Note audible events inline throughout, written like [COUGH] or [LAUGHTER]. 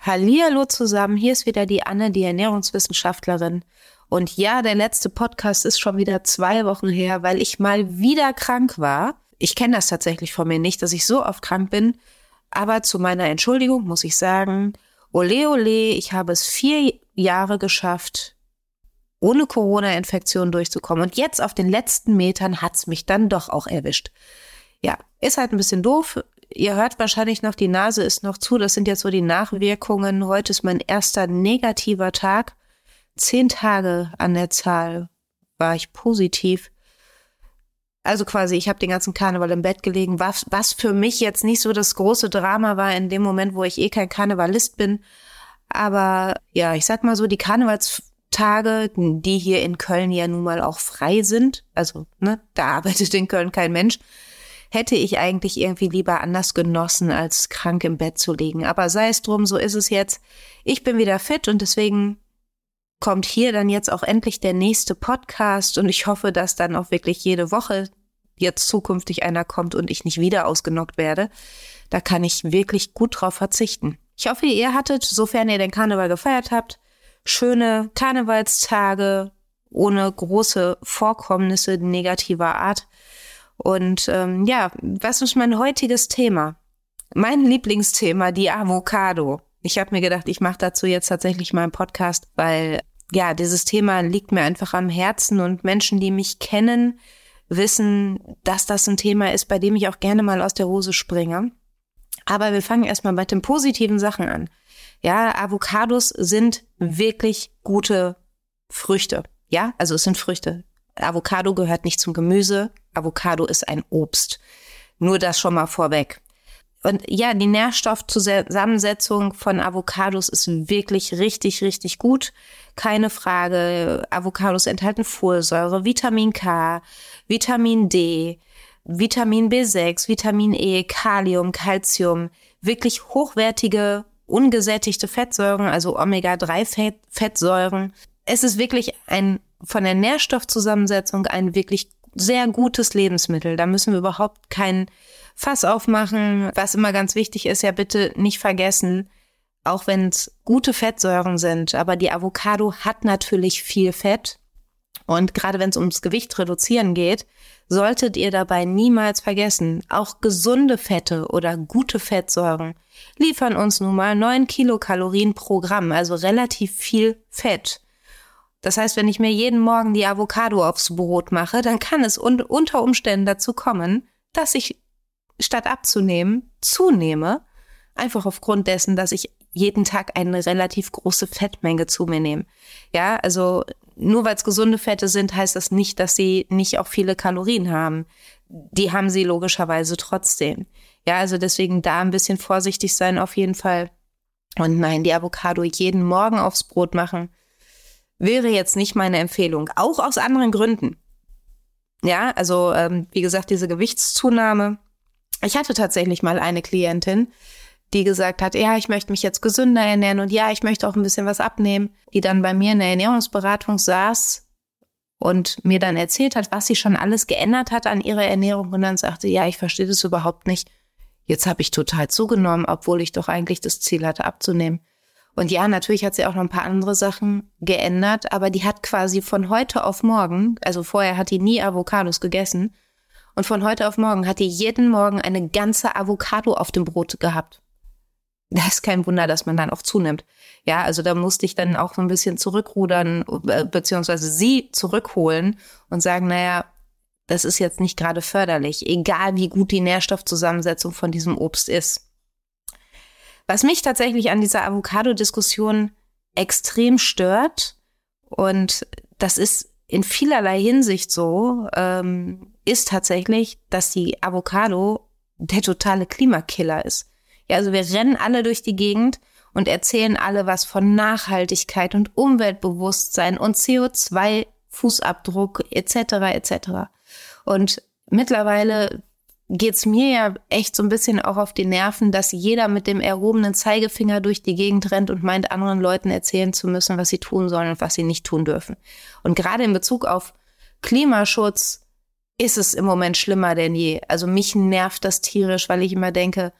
Hallihallo zusammen, hier ist wieder die Anne, die Ernährungswissenschaftlerin. Und ja, der letzte Podcast ist schon wieder zwei Wochen her, weil ich mal wieder krank war. Ich kenne das tatsächlich von mir nicht, dass ich so oft krank bin. Aber zu meiner Entschuldigung muss ich sagen, ole ole, ich habe es vier Jahre geschafft, ohne Corona-Infektion durchzukommen. Und jetzt auf den letzten Metern hat's mich dann doch auch erwischt. Ja, ist halt ein bisschen doof. Ihr hört wahrscheinlich noch, die Nase ist noch zu. Das sind jetzt so die Nachwirkungen. Heute ist mein erster negativer Tag. Zehn Tage an der Zahl war ich positiv. Also quasi, ich habe den ganzen Karneval im Bett gelegen, was, was für mich jetzt nicht so das große Drama war in dem Moment, wo ich eh kein Karnevalist bin. Aber ja, ich sag mal so, die Karnevalstage, die hier in Köln ja nun mal auch frei sind, also ne, da arbeitet in Köln kein Mensch, hätte ich eigentlich irgendwie lieber anders genossen, als krank im Bett zu liegen. Aber sei es drum, so ist es jetzt. Ich bin wieder fit und deswegen kommt hier dann jetzt auch endlich der nächste Podcast und ich hoffe, dass dann auch wirklich jede Woche jetzt zukünftig einer kommt und ich nicht wieder ausgenockt werde. Da kann ich wirklich gut drauf verzichten. Ich hoffe, ihr hattet, sofern ihr den Karneval gefeiert habt, schöne Karnevalstage ohne große Vorkommnisse negativer Art. Und ähm, ja, was ist mein heutiges Thema? Mein Lieblingsthema, die Avocado. Ich habe mir gedacht, ich mache dazu jetzt tatsächlich mal einen Podcast, weil ja, dieses Thema liegt mir einfach am Herzen und Menschen, die mich kennen, wissen, dass das ein Thema ist, bei dem ich auch gerne mal aus der Hose springe. Aber wir fangen erstmal mit den positiven Sachen an. Ja, Avocados sind wirklich gute Früchte. Ja, also es sind Früchte. Avocado gehört nicht zum Gemüse. Avocado ist ein Obst. Nur das schon mal vorweg. Und ja, die Nährstoffzusammensetzung von Avocados ist wirklich richtig, richtig gut. Keine Frage. Avocados enthalten Folsäure, Vitamin K, Vitamin D, Vitamin B6, Vitamin E, Kalium, Calcium. Wirklich hochwertige, ungesättigte Fettsäuren, also Omega-3-Fettsäuren. Es ist wirklich ein, von der Nährstoffzusammensetzung ein wirklich sehr gutes Lebensmittel. Da müssen wir überhaupt keinen Fass aufmachen. Was immer ganz wichtig ist, ja bitte nicht vergessen, auch wenn es gute Fettsäuren sind, aber die Avocado hat natürlich viel Fett. Und gerade wenn es ums Gewicht reduzieren geht, solltet ihr dabei niemals vergessen, auch gesunde Fette oder gute Fettsäuren liefern uns nun mal neun Kilokalorien pro Gramm, also relativ viel Fett. Das heißt, wenn ich mir jeden Morgen die Avocado aufs Brot mache, dann kann es un unter Umständen dazu kommen, dass ich statt abzunehmen, zunehme, einfach aufgrund dessen, dass ich jeden Tag eine relativ große Fettmenge zu mir nehme. Ja, also nur weil es gesunde Fette sind, heißt das nicht, dass sie nicht auch viele Kalorien haben. Die haben sie logischerweise trotzdem. Ja, also deswegen da ein bisschen vorsichtig sein auf jeden Fall. Und nein, die Avocado jeden Morgen aufs Brot machen, wäre jetzt nicht meine Empfehlung. Auch aus anderen Gründen. Ja, also ähm, wie gesagt, diese Gewichtszunahme ich hatte tatsächlich mal eine Klientin, die gesagt hat, ja, ich möchte mich jetzt gesünder ernähren und ja, ich möchte auch ein bisschen was abnehmen, die dann bei mir in der Ernährungsberatung saß und mir dann erzählt hat, was sie schon alles geändert hat an ihrer Ernährung und dann sagte, ja, ich verstehe das überhaupt nicht. Jetzt habe ich total zugenommen, obwohl ich doch eigentlich das Ziel hatte, abzunehmen. Und ja, natürlich hat sie auch noch ein paar andere Sachen geändert, aber die hat quasi von heute auf morgen, also vorher hat die nie Avocados gegessen, und von heute auf morgen hat die jeden Morgen eine ganze Avocado auf dem Brot gehabt. Das ist kein Wunder, dass man dann auch zunimmt. Ja, also da musste ich dann auch so ein bisschen zurückrudern, äh, beziehungsweise sie zurückholen und sagen, naja, das ist jetzt nicht gerade förderlich, egal wie gut die Nährstoffzusammensetzung von diesem Obst ist. Was mich tatsächlich an dieser Avocado-Diskussion extrem stört, und das ist in vielerlei Hinsicht so, ähm, ist tatsächlich, dass die Avocado der totale Klimakiller ist. Ja, also wir rennen alle durch die Gegend und erzählen alle was von Nachhaltigkeit und Umweltbewusstsein und CO2-Fußabdruck etc. etc. Und mittlerweile geht's mir ja echt so ein bisschen auch auf die Nerven, dass jeder mit dem erhobenen Zeigefinger durch die Gegend rennt und meint, anderen Leuten erzählen zu müssen, was sie tun sollen und was sie nicht tun dürfen. Und gerade in Bezug auf Klimaschutz ist es im Moment schlimmer denn je. Also mich nervt das tierisch, weil ich immer denke,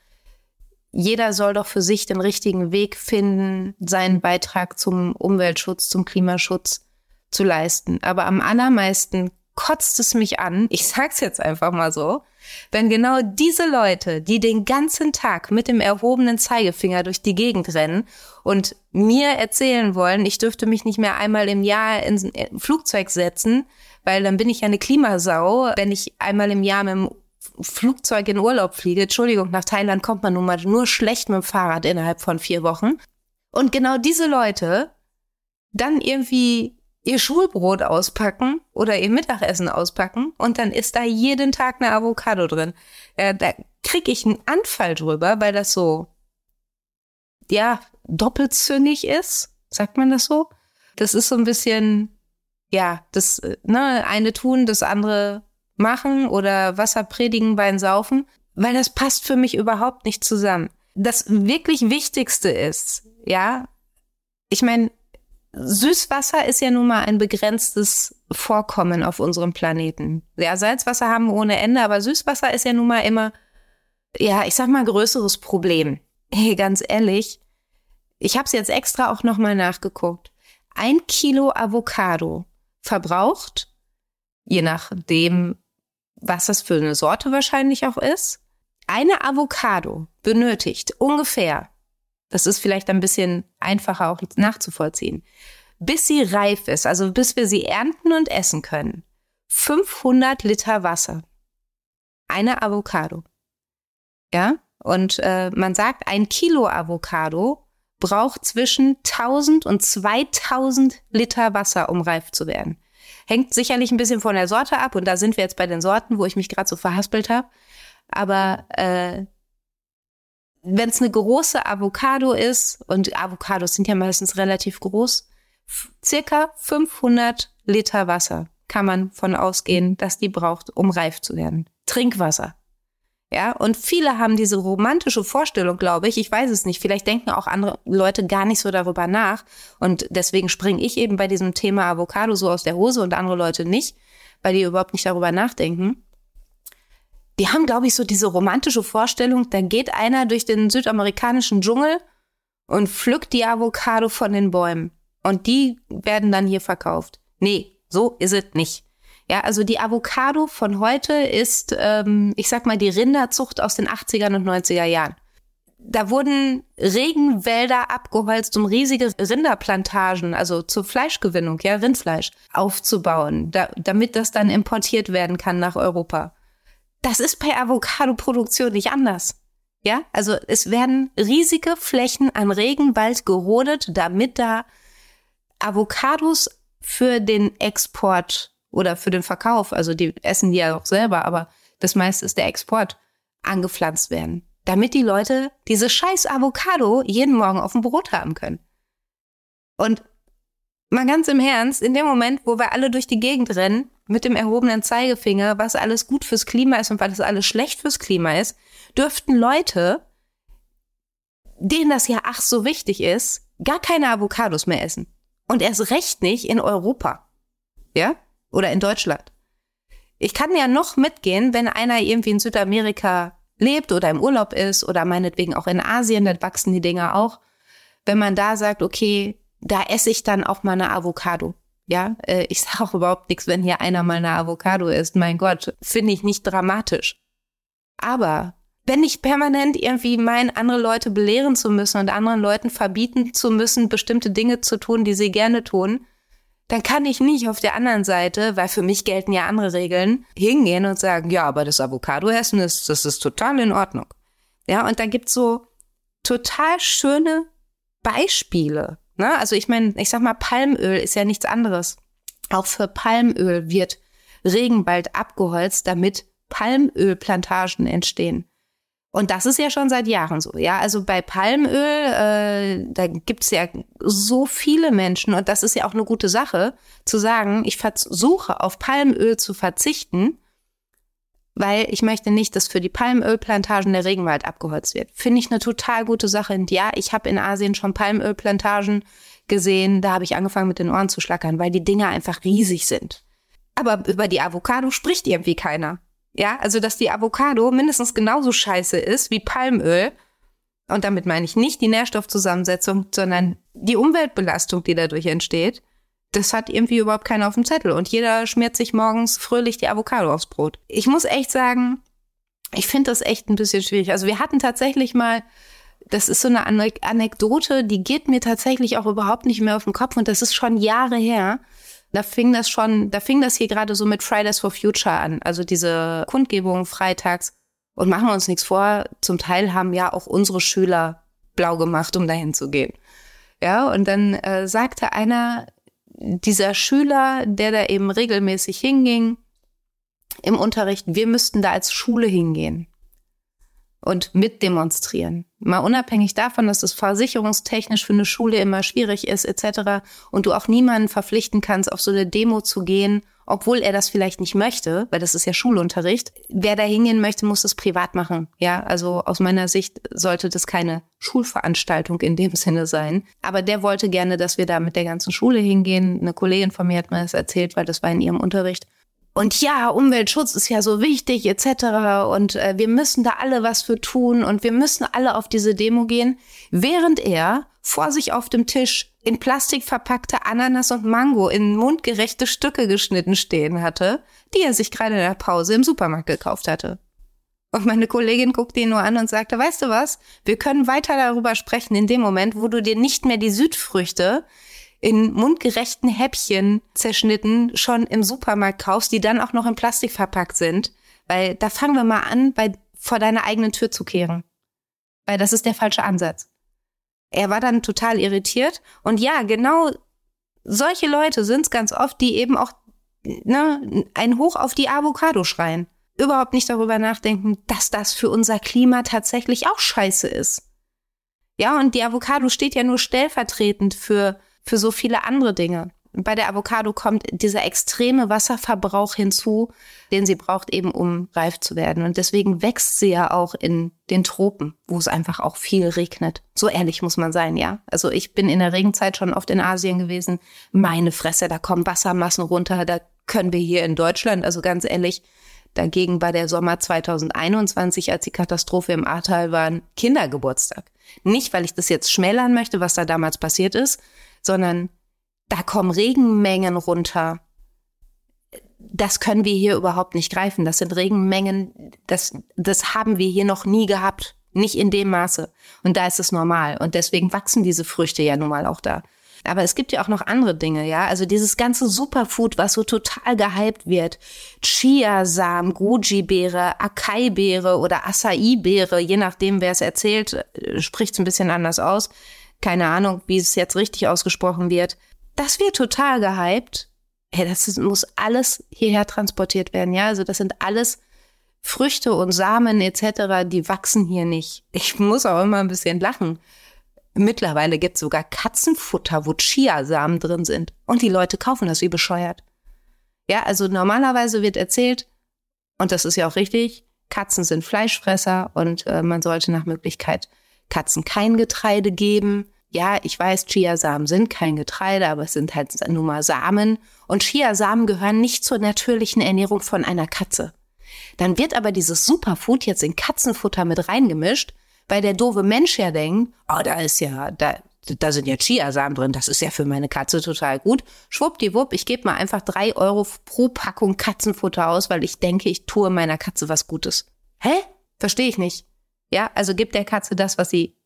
jeder soll doch für sich den richtigen Weg finden, seinen Beitrag zum Umweltschutz, zum Klimaschutz zu leisten. Aber am allermeisten kotzt es mich an, ich sag's jetzt einfach mal so, wenn genau diese Leute, die den ganzen Tag mit dem erhobenen Zeigefinger durch die Gegend rennen und mir erzählen wollen, ich dürfte mich nicht mehr einmal im Jahr ins Flugzeug setzen, weil dann bin ich ja eine Klimasau, wenn ich einmal im Jahr mit dem Flugzeug in Urlaub fliege. Entschuldigung, nach Thailand kommt man nun mal nur schlecht mit dem Fahrrad innerhalb von vier Wochen. Und genau diese Leute dann irgendwie ihr Schulbrot auspacken oder ihr Mittagessen auspacken und dann ist da jeden Tag eine Avocado drin. Ja, da krieg ich einen Anfall drüber, weil das so, ja, doppelzünnig ist. Sagt man das so? Das ist so ein bisschen, ja, das, ne, eine tun, das andere machen oder Wasser predigen, Wein saufen, weil das passt für mich überhaupt nicht zusammen. Das wirklich Wichtigste ist, ja, ich meine, Süßwasser ist ja nun mal ein begrenztes Vorkommen auf unserem Planeten. Ja, Salzwasser haben wir ohne Ende, aber Süßwasser ist ja nun mal immer, ja, ich sag mal, größeres Problem. [LAUGHS] Hey, ganz ehrlich, ich habe es jetzt extra auch nochmal nachgeguckt. Ein Kilo Avocado verbraucht, je nachdem, was das für eine Sorte wahrscheinlich auch ist, eine Avocado benötigt ungefähr das ist vielleicht ein bisschen einfacher auch nachzuvollziehen. Bis sie reif ist, also bis wir sie ernten und essen können. 500 Liter Wasser. Eine Avocado. Ja, und äh, man sagt, ein Kilo Avocado braucht zwischen 1000 und 2000 Liter Wasser, um reif zu werden. Hängt sicherlich ein bisschen von der Sorte ab und da sind wir jetzt bei den Sorten, wo ich mich gerade so verhaspelt habe. Aber äh, wenn es eine große Avocado ist, und Avocados sind ja meistens relativ groß, circa 500 Liter Wasser kann man von ausgehen, dass die braucht, um reif zu werden. Trinkwasser. Ja, und viele haben diese romantische Vorstellung, glaube ich. Ich weiß es nicht. Vielleicht denken auch andere Leute gar nicht so darüber nach. Und deswegen springe ich eben bei diesem Thema Avocado so aus der Hose und andere Leute nicht, weil die überhaupt nicht darüber nachdenken die haben, glaube ich, so diese romantische Vorstellung, da geht einer durch den südamerikanischen Dschungel und pflückt die Avocado von den Bäumen. Und die werden dann hier verkauft. Nee, so ist es nicht. Ja, also die Avocado von heute ist, ähm, ich sag mal, die Rinderzucht aus den 80er und 90er Jahren. Da wurden Regenwälder abgeholzt, um riesige Rinderplantagen, also zur Fleischgewinnung, ja, Rindfleisch, aufzubauen, da, damit das dann importiert werden kann nach Europa. Das ist bei Avocado-Produktion nicht anders. Ja, also es werden riesige Flächen an Regenwald gerodet, damit da Avocados für den Export oder für den Verkauf, also die essen die ja auch selber, aber das meiste ist der Export, angepflanzt werden. Damit die Leute diese scheiß Avocado jeden Morgen auf dem Brot haben können. Und mal ganz im Ernst, in dem Moment, wo wir alle durch die Gegend rennen mit dem erhobenen Zeigefinger, was alles gut fürs Klima ist und was alles schlecht fürs Klima ist, dürften Leute, denen das ja ach so wichtig ist, gar keine Avocados mehr essen. Und erst recht nicht in Europa. Ja? Oder in Deutschland. Ich kann ja noch mitgehen, wenn einer irgendwie in Südamerika lebt oder im Urlaub ist oder meinetwegen auch in Asien, dann wachsen die Dinger auch. Wenn man da sagt, okay, da esse ich dann auch mal eine Avocado. Ja, äh, ich sage auch überhaupt nichts, wenn hier einer mal eine Avocado isst. Mein Gott, finde ich nicht dramatisch. Aber wenn ich permanent irgendwie meine, andere Leute belehren zu müssen und anderen Leuten verbieten zu müssen, bestimmte Dinge zu tun, die sie gerne tun, dann kann ich nicht auf der anderen Seite, weil für mich gelten ja andere Regeln, hingehen und sagen, ja, aber das Avocado-Essen ist, das ist total in Ordnung. Ja, und da gibt's so total schöne Beispiele, Ne? Also ich meine, ich sag mal, Palmöl ist ja nichts anderes. Auch für Palmöl wird Regenwald abgeholzt, damit Palmölplantagen entstehen. Und das ist ja schon seit Jahren so. Ja, also bei Palmöl, äh, da gibt's ja so viele Menschen und das ist ja auch eine gute Sache, zu sagen, ich versuche auf Palmöl zu verzichten, weil ich möchte nicht, dass für die Palmölplantagen der Regenwald abgeholzt wird. Finde ich eine total gute Sache. Und ja, ich habe in Asien schon Palmölplantagen gesehen. Da habe ich angefangen mit den Ohren zu schlackern, weil die Dinger einfach riesig sind. Aber über die Avocado spricht irgendwie keiner. Ja, also dass die Avocado mindestens genauso scheiße ist wie Palmöl. Und damit meine ich nicht die Nährstoffzusammensetzung, sondern die Umweltbelastung, die dadurch entsteht. Das hat irgendwie überhaupt keiner auf dem Zettel. Und jeder schmiert sich morgens fröhlich die Avocado aufs Brot. Ich muss echt sagen, ich finde das echt ein bisschen schwierig. Also wir hatten tatsächlich mal, das ist so eine Anekdote, die geht mir tatsächlich auch überhaupt nicht mehr auf den Kopf und das ist schon Jahre her. Da fing das schon, da fing das hier gerade so mit Fridays for Future an. Also diese Kundgebung freitags. Und machen wir uns nichts vor, zum Teil haben ja auch unsere Schüler blau gemacht, um dahin zu gehen. Ja, und dann äh, sagte einer dieser Schüler, der da eben regelmäßig hinging, im Unterricht, wir müssten da als Schule hingehen und mitdemonstrieren. Mal unabhängig davon, dass es versicherungstechnisch für eine Schule immer schwierig ist, etc. Und du auch niemanden verpflichten kannst, auf so eine Demo zu gehen, obwohl er das vielleicht nicht möchte, weil das ist ja Schulunterricht. Wer da hingehen möchte, muss es privat machen. Ja, also aus meiner Sicht sollte das keine Schulveranstaltung in dem [LAUGHS] Sinne sein. Aber der wollte gerne, dass wir da mit der ganzen Schule hingehen. Eine Kollegin von mir hat mir das erzählt, weil das war in ihrem Unterricht und ja, Umweltschutz ist ja so wichtig etc. Und äh, wir müssen da alle was für tun und wir müssen alle auf diese Demo gehen, während er vor sich auf dem Tisch in Plastik verpackte Ananas und Mango in mundgerechte Stücke geschnitten stehen hatte, die er sich gerade in der Pause im Supermarkt gekauft hatte. Und meine Kollegin guckte ihn nur an und sagte, weißt du was, wir können weiter darüber sprechen in dem Moment, wo du dir nicht mehr die Südfrüchte in mundgerechten Häppchen zerschnitten schon im Supermarkt kaufst, die dann auch noch in Plastik verpackt sind. Weil da fangen wir mal an, bei, vor deiner eigenen Tür zu kehren. Weil das ist der falsche Ansatz. Er war dann total irritiert. Und ja, genau solche Leute sind es ganz oft, die eben auch ne, ein Hoch auf die Avocado schreien. Überhaupt nicht darüber nachdenken, dass das für unser Klima tatsächlich auch scheiße ist. Ja, und die Avocado steht ja nur stellvertretend für für so viele andere Dinge. Bei der Avocado kommt dieser extreme Wasserverbrauch hinzu, den sie braucht eben, um reif zu werden. Und deswegen wächst sie ja auch in den Tropen, wo es einfach auch viel regnet. So ehrlich muss man sein, ja. Also ich bin in der Regenzeit schon oft in Asien gewesen. Meine Fresse, da kommen Wassermassen runter. Da können wir hier in Deutschland, also ganz ehrlich, dagegen war der Sommer 2021, als die Katastrophe im Ahrtal war, Kindergeburtstag. Nicht, weil ich das jetzt schmälern möchte, was da damals passiert ist, sondern da kommen Regenmengen runter. Das können wir hier überhaupt nicht greifen. Das sind Regenmengen, das, das haben wir hier noch nie gehabt. Nicht in dem Maße. Und da ist es normal. Und deswegen wachsen diese Früchte ja nun mal auch da. Aber es gibt ja auch noch andere Dinge, ja. Also dieses ganze Superfood, was so total gehypt wird. Chiasamen, Goji-Beere, Acai-Beere oder Acai-Beere, je nachdem, wer es erzählt, äh, spricht es ein bisschen anders aus keine Ahnung, wie es jetzt richtig ausgesprochen wird. Das wird total gehypt. Hey, das muss alles hierher transportiert werden, ja. Also das sind alles Früchte und Samen etc., die wachsen hier nicht. Ich muss auch immer ein bisschen lachen. Mittlerweile gibt es sogar Katzenfutter, wo Chiasamen drin sind. Und die Leute kaufen das wie bescheuert. Ja, also normalerweise wird erzählt, und das ist ja auch richtig, Katzen sind Fleischfresser und äh, man sollte nach Möglichkeit Katzen kein Getreide geben. Ja, ich weiß, Chiasamen sind kein Getreide, aber es sind halt nur mal Samen. Und Chiasamen gehören nicht zur natürlichen Ernährung von einer Katze. Dann wird aber dieses Superfood jetzt in Katzenfutter mit reingemischt, weil der doofe Mensch ja denkt, oh, da ist ja, da, da sind ja Chiasamen drin, das ist ja für meine Katze total gut. Schwuppdiwupp, ich gebe mal einfach drei Euro pro Packung Katzenfutter aus, weil ich denke, ich tue meiner Katze was Gutes. Hä? Verstehe ich nicht. Ja, also gibt der Katze das, was sie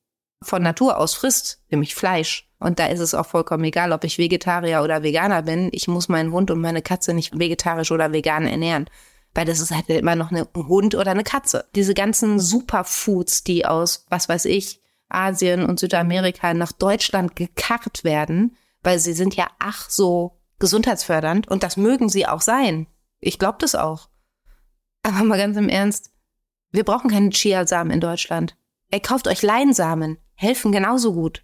von Natur aus frisst, nämlich Fleisch. Und da ist es auch vollkommen egal, ob ich Vegetarier oder Veganer bin. Ich muss meinen Hund und meine Katze nicht vegetarisch oder vegan ernähren. Weil das ist halt immer noch ein Hund oder eine Katze. Diese ganzen Superfoods, die aus, was weiß ich, Asien und Südamerika nach Deutschland gekarrt werden, weil sie sind ja ach so gesundheitsfördernd und das mögen sie auch sein. Ich glaube das auch. Aber mal ganz im Ernst, wir brauchen keine Chiasamen in Deutschland. Ey, kauft euch Leinsamen. Helfen genauso gut.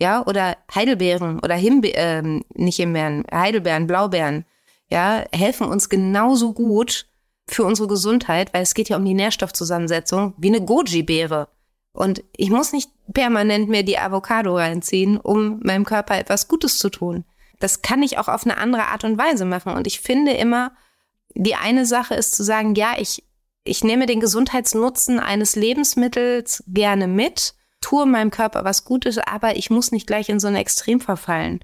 Ja, oder Heidelbeeren oder Himbeeren, äh, nicht Himbeeren, Heidelbeeren, Blaubeeren. Ja, helfen uns genauso gut für unsere Gesundheit, weil es geht ja um die Nährstoffzusammensetzung wie eine Goji-Beere. Und ich muss nicht permanent mehr die Avocado reinziehen, um meinem Körper etwas Gutes zu tun. Das kann ich auch auf eine andere Art und Weise machen. Und ich finde immer, die eine Sache ist zu sagen, ja, ich, ich nehme den Gesundheitsnutzen eines Lebensmittels gerne mit, tue meinem Körper was Gutes, aber ich muss nicht gleich in so ein Extrem verfallen.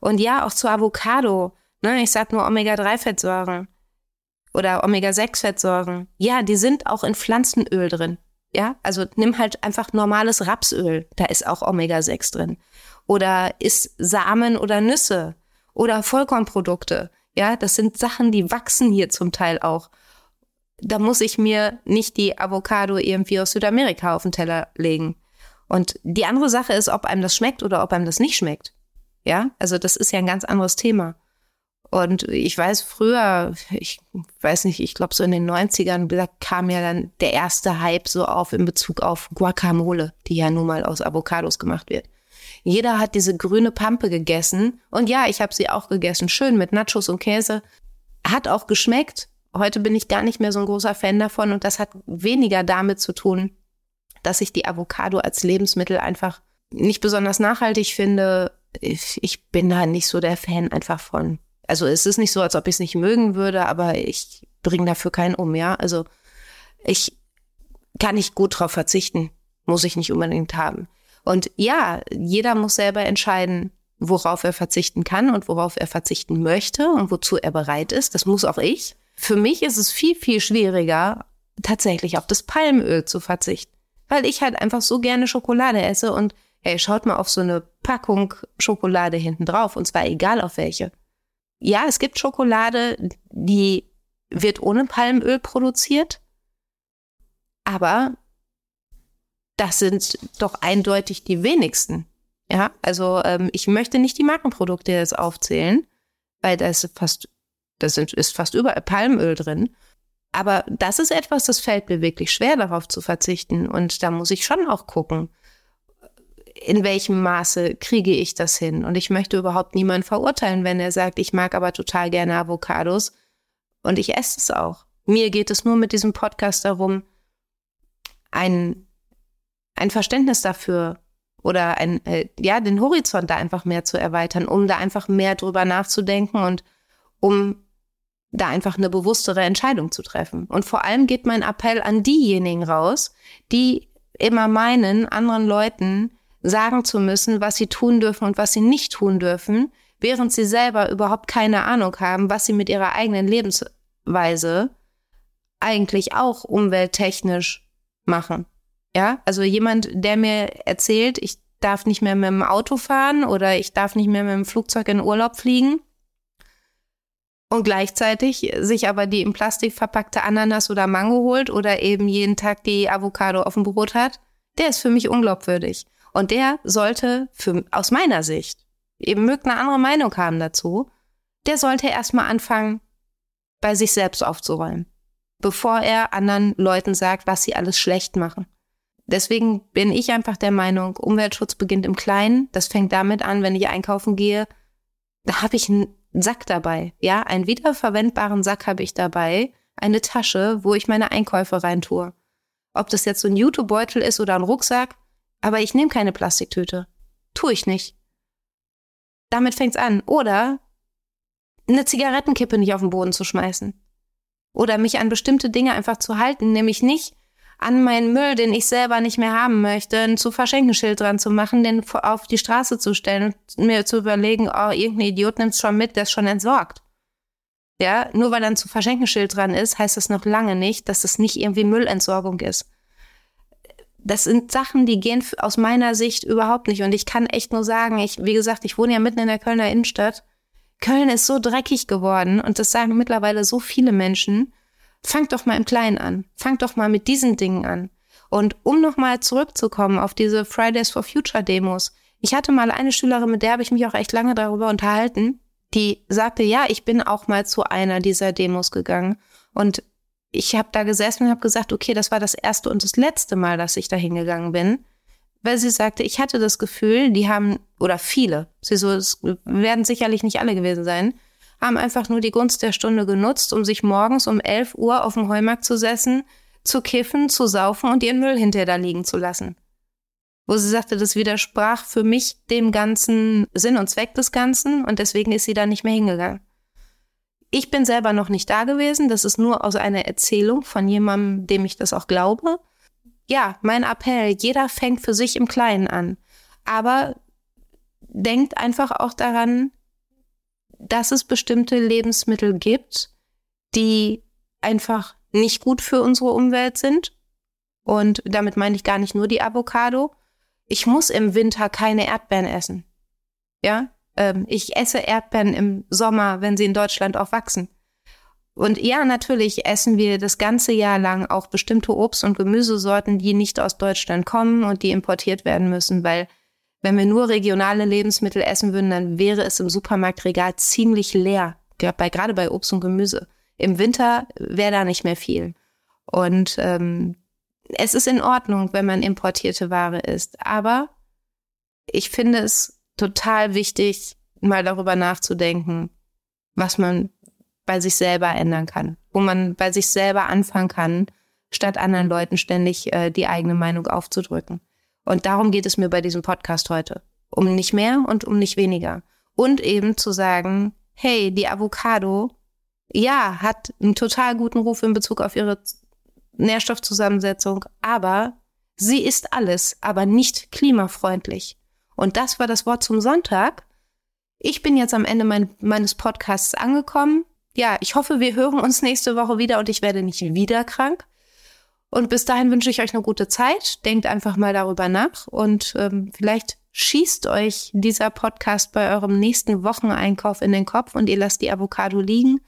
Und ja, auch zu Avocado, ne, ich sag nur Omega-3-Fettsäuren oder Omega-6-Fettsäuren. Ja, die sind auch in Pflanzenöl drin. Ja, also nimm halt einfach normales Rapsöl, da ist auch Omega-6 drin. Oder isst Samen oder Nüsse oder Vollkornprodukte. Ja, das sind Sachen, die wachsen hier zum Teil auch. Da muss ich mir nicht die Avocado irgendwie aus Südamerika auf den Teller legen. Und die andere Sache ist, ob einem das schmeckt oder ob einem das nicht schmeckt. Ja, also das ist ja ein ganz anderes Thema. Und ich weiß früher, ich weiß nicht, ich glaube so in den 90ern, da kam ja dann der erste Hype so auf in Bezug auf Guacamole, die ja nun mal aus Avocados gemacht wird. Jeder hat diese grüne Pampe gegessen und ja, ich habe sie auch gegessen, schön mit Nachos und Käse. Hat auch geschmeckt. Heute bin ich gar nicht mehr so ein großer Fan davon und das hat weniger damit zu tun, dass ich die Avocado als Lebensmittel einfach nicht besonders nachhaltig finde. Ich, ich bin da nicht so der Fan einfach von. Also es ist nicht so, als ob ich es nicht mögen würde, aber ich bringe dafür keinen um, ja. Also ich kann nicht gut drauf verzichten, muss ich nicht unbedingt haben. Und ja, jeder muss selber entscheiden, worauf er verzichten kann und worauf er verzichten möchte und wozu er bereit ist. Das muss auch ich. Für mich ist es viel, viel schwieriger, tatsächlich auf das Palmöl zu verzichten, weil ich halt einfach so gerne Schokolade esse und hey, schaut mal auf so eine Packung Schokolade hinten drauf und zwar egal auf welche ja, es gibt Schokolade, die wird ohne Palmöl produziert, aber das sind doch eindeutig die wenigsten. Ja, also ähm, ich möchte nicht die Markenprodukte jetzt aufzählen, weil da ist fast, das ist fast überall Palmöl drin. Aber das ist etwas, das fällt mir wirklich schwer, darauf zu verzichten. Und da muss ich schon auch gucken, in welchem Maße kriege ich das hin? Und ich möchte überhaupt niemanden verurteilen, wenn er sagt, ich mag aber total gerne Avocados und ich esse es auch. Mir geht es nur mit diesem Podcast darum, ein, ein Verständnis dafür oder ein, äh, ja, den Horizont da einfach mehr zu erweitern, um da einfach mehr drüber nachzudenken und um da einfach eine bewusstere Entscheidung zu treffen. Und vor allem geht mein Appell an diejenigen raus, die immer meinen, anderen Leuten sagen zu müssen, was sie tun dürfen und was sie nicht tun dürfen, während sie selber überhaupt keine Ahnung haben, was sie mit ihrer eigenen Lebensweise eigentlich auch umwelttechnisch machen. Ja, also jemand, der mir erzählt, ich darf nicht mehr mit dem Auto fahren oder ich darf nicht mehr mit dem Flugzeug in Urlaub fliegen und gleichzeitig sich aber die in Plastik verpackte Ananas oder Mango holt oder eben jeden Tag die Avocado auf dem Brot hat, der ist für mich unglaubwürdig. Und der sollte für, aus meiner Sicht, eben mögt eine andere Meinung haben dazu, der sollte erstmal anfangen, bei sich selbst aufzuräumen, bevor er anderen Leuten sagt, was sie alles schlecht machen. Deswegen bin ich einfach der Meinung, Umweltschutz beginnt im Kleinen. Das fängt damit an, wenn ich einkaufen gehe, da habe ich einen Sack dabei. Ja, einen wiederverwendbaren Sack habe ich dabei, eine Tasche, wo ich meine Einkäufe reintue. Ob das jetzt so ein Jutebeutel ist oder ein Rucksack, aber ich nehme keine Plastiktüte. Tu ich nicht. Damit fängt's an. Oder eine Zigarettenkippe nicht auf den Boden zu schmeißen. Oder mich an bestimmte Dinge einfach zu halten, nämlich nicht an meinen Müll, den ich selber nicht mehr haben möchte, ein zu verschenken Schild dran zu machen, den auf die Straße zu stellen und mir zu überlegen, oh, irgendein Idiot nimmt's schon mit, der ist schon entsorgt. Ja, nur weil dann zu verschenken Schild dran ist, heißt das noch lange nicht, dass es nicht irgendwie Müllentsorgung ist das sind Sachen, die gehen aus meiner Sicht überhaupt nicht. Und ich kann echt nur sagen, ich, wie gesagt, ich wohne ja mitten in der Kölner Innenstadt. Köln ist so dreckig geworden und das sagen mittlerweile so viele Menschen. Fangt doch mal im Kleinen an. Fangt doch mal mit diesen Dingen an. Und um nochmal zurückzukommen auf diese Fridays for Future Demos. Ich hatte mal eine Schülerin, mit der habe ich mich auch echt lange darüber unterhalten, die sagte, ja, ich bin auch mal zu einer dieser Demos gegangen. Und ich habe da gesessen und habe gesagt, okay, das war das erste und das letzte Mal, dass ich da hingegangen bin, weil sie sagte, ich hatte das Gefühl, die haben, oder viele, sie so, es werden sicherlich nicht alle gewesen sein, haben einfach nur die Gunst der Stunde genutzt, um sich morgens um 11 Uhr auf dem Heumarkt zu setzen, zu kiffen, zu saufen und ihren Müll hinterher da liegen zu lassen. Wo sie sagte, das widersprach für mich dem ganzen Sinn und Zweck des Ganzen und deswegen ist sie da nicht mehr hingegangen ich bin selber noch nicht da gewesen. Das ist nur aus einer Erzählung von jemandem, dem ich das auch glaube. Ja, mein Appell, jeder fängt für sich im Kleinen an. Aber denkt einfach auch daran, dass es bestimmte Lebensmittel gibt, die einfach nicht gut für unsere Umwelt sind. Und damit meine ich gar nicht nur die Avocado. Ich muss im Winter keine Erdbeeren essen. Ja, ähm, ich esse Erdbeeren im Sommer, wenn sie in Deutschland auch wachsen. Und ja, natürlich essen wir das ganze Jahr lang auch bestimmte Obst- und Gemüsesorten, die nicht aus Deutschland kommen und die importiert werden müssen, weil wenn wir nur regionale Lebensmittel essen würden, dann wäre es im Supermarktregal ziemlich leer, bei, gerade bei Obst und Gemüse. Im Winter wäre da nicht mehr viel. Und ähm, es ist in Ordnung, wenn man importierte Ware isst, aber ich finde es total wichtig, mal darüber nachzudenken, was man bei sich selber ändern kann, wo man bei sich selber anfangen kann, statt anderen Leuten ständig äh, die eigene Meinung aufzudrücken. Und darum geht es mir bei diesem Podcast heute. Um nicht mehr und um nicht weniger. Und eben zu sagen, hey, die Avocado, ja, hat einen total guten Ruf in Bezug auf ihre Nährstoffzusammensetzung, aber sie ist alles, aber nicht klimafreundlich. Und das war das Wort zum Sonntag. Ich bin jetzt am Ende mein, meines Podcasts angekommen. Ja, ich hoffe, wir hören uns nächste Woche wieder und ich werde nicht wieder krank. Und bis dahin wünsche ich euch eine gute Zeit. Denkt einfach mal darüber nach und ähm, vielleicht schießt euch dieser Podcast bei eurem nächsten Wocheneinkauf in den Kopf und ihr lasst die Avocado liegen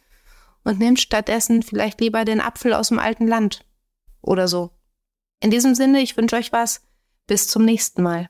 und nehmt stattdessen vielleicht lieber den Apfel aus dem alten Land oder so. In diesem Sinne, ich wünsche euch was. Bis zum nächsten Mal.